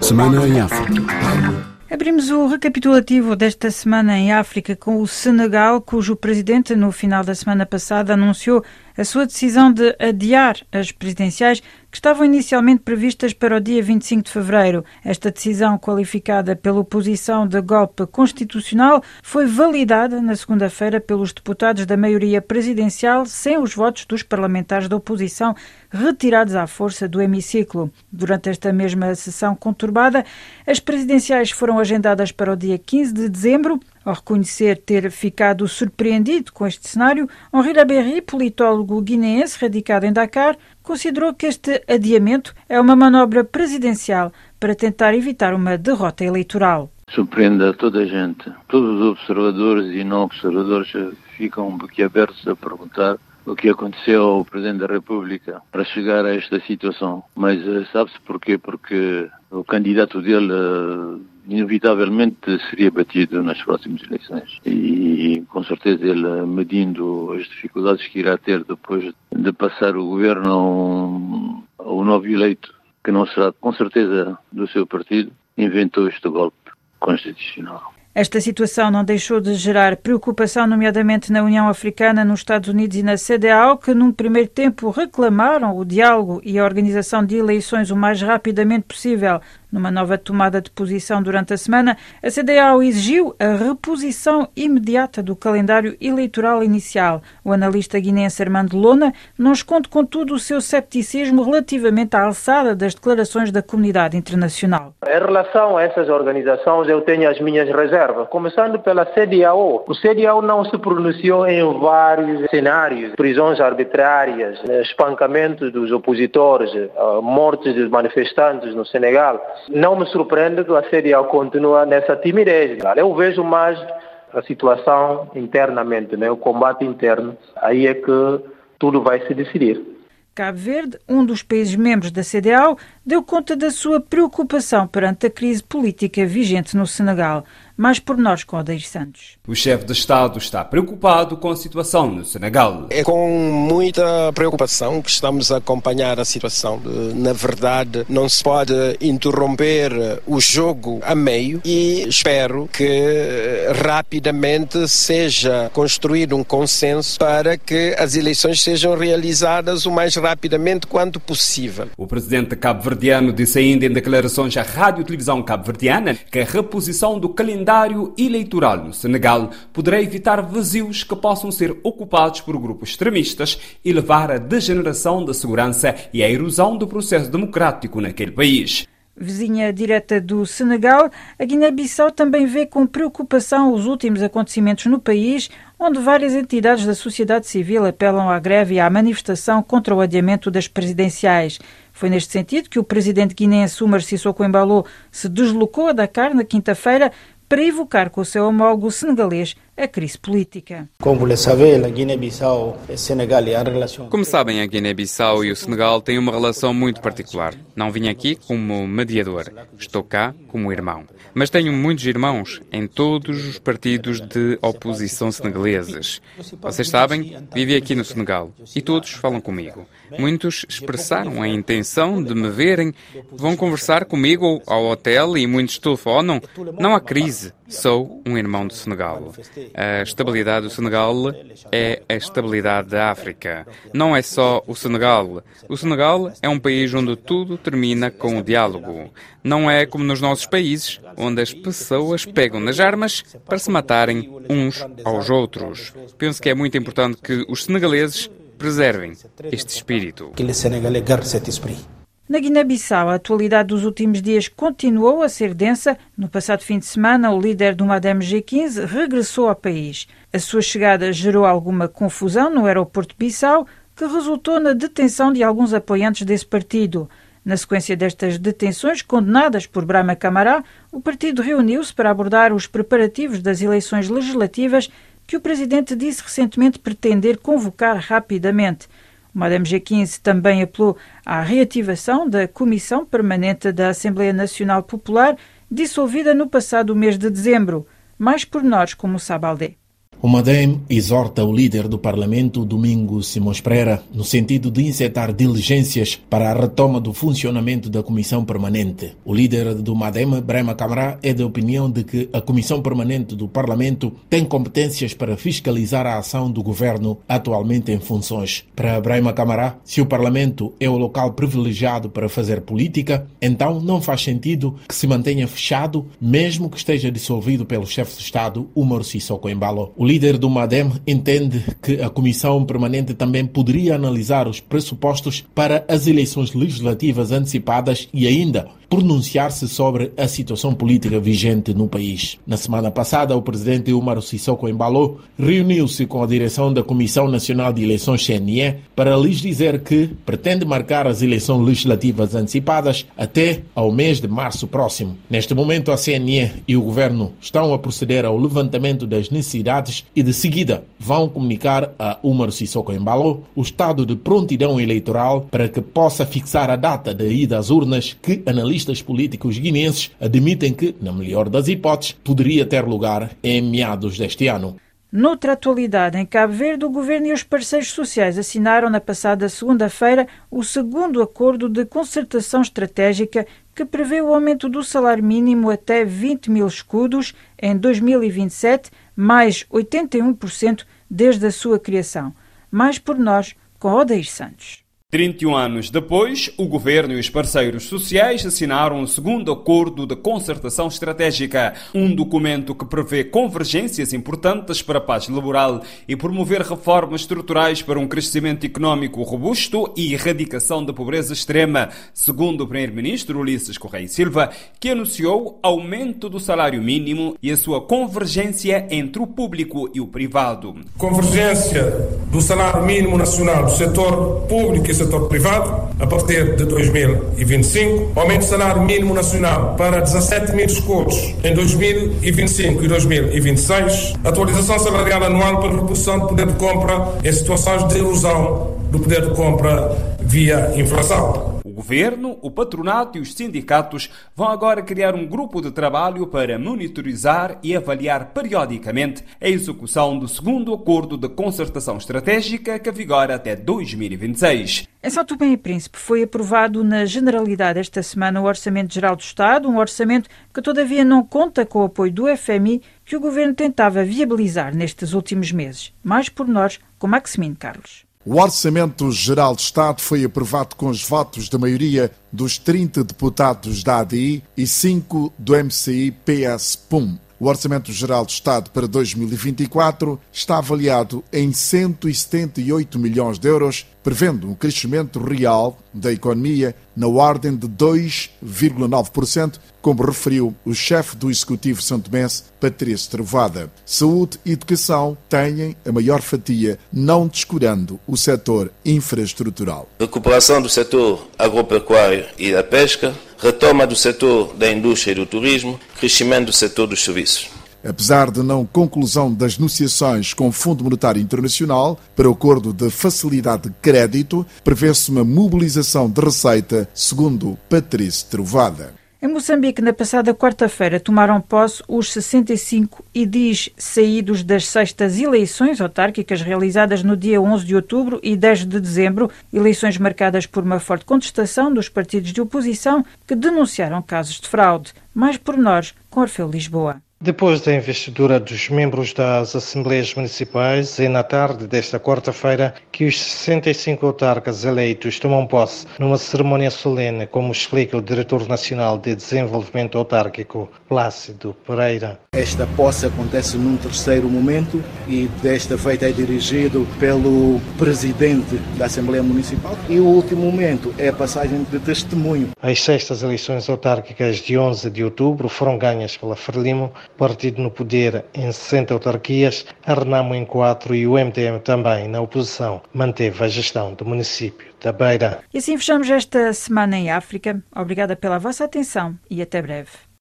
Semana em África. Abrimos o recapitulativo desta semana em África com o Senegal, cujo presidente, no final da semana passada, anunciou a sua decisão de adiar as presidenciais que estavam inicialmente previstas para o dia 25 de fevereiro. Esta decisão, qualificada pela oposição de golpe constitucional, foi validada na segunda-feira pelos deputados da maioria presidencial, sem os votos dos parlamentares da oposição retirados à força do hemiciclo. Durante esta mesma sessão conturbada, as presidenciais foram agendadas para o dia 15 de dezembro. Ao reconhecer ter ficado surpreendido com este cenário, Henri Laberry, politólogo guineense radicado em Dakar, considerou que este adiamento é uma manobra presidencial para tentar evitar uma derrota eleitoral. Surpreende a toda a gente. Todos os observadores e não observadores ficam um pouquinho abertos a perguntar o que aconteceu ao Presidente da República para chegar a esta situação. Mas eh, sabe-se porquê? Porque o candidato dele eh, inevitavelmente seria batido nas próximas eleições. E com certeza ele, medindo as dificuldades que irá ter depois de passar o governo ao novo eleito, que não será com certeza do seu partido, inventou este golpe constitucional. Esta situação não deixou de gerar preocupação, nomeadamente na União Africana, nos Estados Unidos e na CDAO, que num primeiro tempo reclamaram o diálogo e a organização de eleições o mais rapidamente possível. Numa nova tomada de posição durante a semana, a CDAO exigiu a reposição imediata do calendário eleitoral inicial. O analista guinense Armando Lona não esconde, contudo, o seu cepticismo relativamente à alçada das declarações da comunidade internacional. Em relação a essas organizações, eu tenho as minhas reservas, começando pela CDAO. O CDAO não se pronunciou em vários cenários, prisões arbitrárias, espancamento dos opositores, mortes de manifestantes no Senegal. Não me surpreende que a CDAO continue nessa timidez. Eu vejo mais a situação internamente, né? o combate interno. Aí é que tudo vai se decidir. Cabo Verde, um dos países membros da CDAO, deu conta da sua preocupação perante a crise política vigente no Senegal. Mais por nós com Odeir Santos. O chefe de Estado está preocupado com a situação no Senegal. É com muita preocupação que estamos a acompanhar a situação. Na verdade, não se pode interromper o jogo a meio e espero que rapidamente seja construído um consenso para que as eleições sejam realizadas o mais rapidamente quanto possível. O presidente cabo-verdiano disse ainda em declarações à Rádio Televisão Cabo-Verdiana que a reposição do calendário calendário eleitoral no Senegal poderá evitar vazios que possam ser ocupados por grupos extremistas e levar à degeneração da segurança e à erosão do processo democrático naquele país. Vizinha direta do Senegal, a Guiné-Bissau também vê com preocupação os últimos acontecimentos no país, onde várias entidades da sociedade civil apelam à greve e à manifestação contra o adiamento das presidenciais. Foi neste sentido que o presidente guineense Umar Sissoko Embalo se deslocou a Dakar na quinta-feira para evocar com o seu homólogo senegalês a crise política. Como sabem, a Guiné-Bissau e o Senegal têm uma relação muito particular. Não vim aqui como mediador, estou cá como irmão. Mas tenho muitos irmãos em todos os partidos de oposição senegaleses. Vocês sabem, vivi aqui no Senegal e todos falam comigo. Muitos expressaram a intenção de me verem, vão conversar comigo ao hotel e muitos telefonam. Não há crise, sou um irmão do Senegal. A estabilidade do Senegal é a estabilidade da África. Não é só o Senegal. O Senegal é um país onde tudo termina com o diálogo. Não é como nos nossos países, onde as pessoas pegam nas armas para se matarem uns aos outros. Penso que é muito importante que os senegaleses preservem este espírito. Que os senegaleses este espírito. Na Guiné-Bissau, a atualidade dos últimos dias continuou a ser densa. No passado fim de semana, o líder do Madame G15 regressou ao país. A sua chegada gerou alguma confusão no aeroporto de Bissau, que resultou na detenção de alguns apoiantes desse partido. Na sequência destas detenções, condenadas por Brahma Camará, o partido reuniu-se para abordar os preparativos das eleições legislativas que o presidente disse recentemente pretender convocar rapidamente. Madame G15 também apelou à reativação da Comissão Permanente da Assembleia Nacional Popular, dissolvida no passado mês de dezembro. Mais pormenores, como o Sabaldé. O Madem exorta o líder do Parlamento, Domingos Simões Pereira, no sentido de insetar diligências para a retoma do funcionamento da Comissão Permanente. O líder do Madem, Brema Camará, é da opinião de que a Comissão Permanente do Parlamento tem competências para fiscalizar a ação do governo atualmente em funções. Para Brema Camará, se o Parlamento é o local privilegiado para fazer política, então não faz sentido que se mantenha fechado, mesmo que esteja dissolvido pelo chefe de Estado, Umar Sissoko Embalo. O líder do MADEM entende que a Comissão Permanente também poderia analisar os pressupostos para as eleições legislativas antecipadas e ainda pronunciar-se sobre a situação política vigente no país. Na semana passada, o presidente Umar Sissoko Embalo reuniu-se com a direção da Comissão Nacional de Eleições CNE para lhes dizer que pretende marcar as eleições legislativas antecipadas até ao mês de março próximo. Neste momento, a CNE e o governo estão a proceder ao levantamento das necessidades e, de seguida, vão comunicar a Umar Sissoko Embalo o estado de prontidão eleitoral para que possa fixar a data da ida às urnas que analisa analistas políticos guineenses admitem que, na melhor das hipóteses, poderia ter lugar em meados deste ano. Noutra atualidade, em Cabo Verde, o governo e os parceiros sociais assinaram na passada segunda-feira o segundo acordo de concertação estratégica que prevê o aumento do salário mínimo até 20 mil escudos em 2027, mais 81% desde a sua criação. Mais por nós, com Odair Santos. 31 anos depois, o governo e os parceiros sociais assinaram o segundo acordo de concertação estratégica, um documento que prevê convergências importantes para a paz laboral e promover reformas estruturais para um crescimento econômico robusto e erradicação da pobreza extrema, segundo o primeiro-ministro Ulisses Correia Silva, que anunciou aumento do salário mínimo e a sua convergência entre o público e o privado. Convergência do salário mínimo nacional do setor público e setor privado, a partir de 2025, aumento do salário mínimo nacional para 17 mil escudos em 2025 e 2026, atualização salarial anual para redução do poder de compra em situações de erosão do poder de compra via inflação governo, o patronato e os sindicatos vão agora criar um grupo de trabalho para monitorizar e avaliar periodicamente a execução do segundo acordo de concertação estratégica que vigora até 2026. Em São Tomé e Príncipe foi aprovado na Generalidade esta semana o Orçamento Geral do Estado, um orçamento que todavia não conta com o apoio do FMI que o governo tentava viabilizar nestes últimos meses. Mais por nós, com Maximino Carlos. O Orçamento Geral de Estado foi aprovado com os votos da maioria dos 30 deputados da ADI e 5 do MCI-PS-PUM. O Orçamento Geral do Estado para 2024 está avaliado em 178 milhões de euros, prevendo um crescimento real da economia na ordem de 2,9%, como referiu o chefe do Executivo santomense, Patrício Trovada. Saúde e educação têm a maior fatia, não descurando o setor infraestrutural. Recuperação do setor agropecuário e da pesca, retoma do setor da indústria e do turismo, crescimento do setor dos serviços. Apesar de não conclusão das negociações com o Fundo Monetário Internacional para o acordo de facilidade de crédito, prevê-se uma mobilização de receita, segundo Patrício Trovada. Em Moçambique, na passada quarta-feira, tomaram posse os 65 IDIs saídos das sextas eleições autárquicas realizadas no dia 11 de outubro e 10 de dezembro, eleições marcadas por uma forte contestação dos partidos de oposição que denunciaram casos de fraude. Mais pormenores com Orfeu Lisboa. Depois da investidura dos membros das Assembleias Municipais, é na tarde desta quarta-feira que os 65 autarcas eleitos tomam posse numa cerimónia solene, como explica o Diretor Nacional de Desenvolvimento Autárquico, Plácido Pereira. Esta posse acontece num terceiro momento e desta feita é dirigido pelo Presidente da Assembleia Municipal e o último momento é a passagem de testemunho. As sextas eleições autárquicas de 11 de outubro foram ganhas pela Frelimo partido no poder em 60 autarquias, a Renamo em 4 e o MTM também na oposição manteve a gestão do município da Beira. E assim fechamos esta semana em África. Obrigada pela vossa atenção e até breve.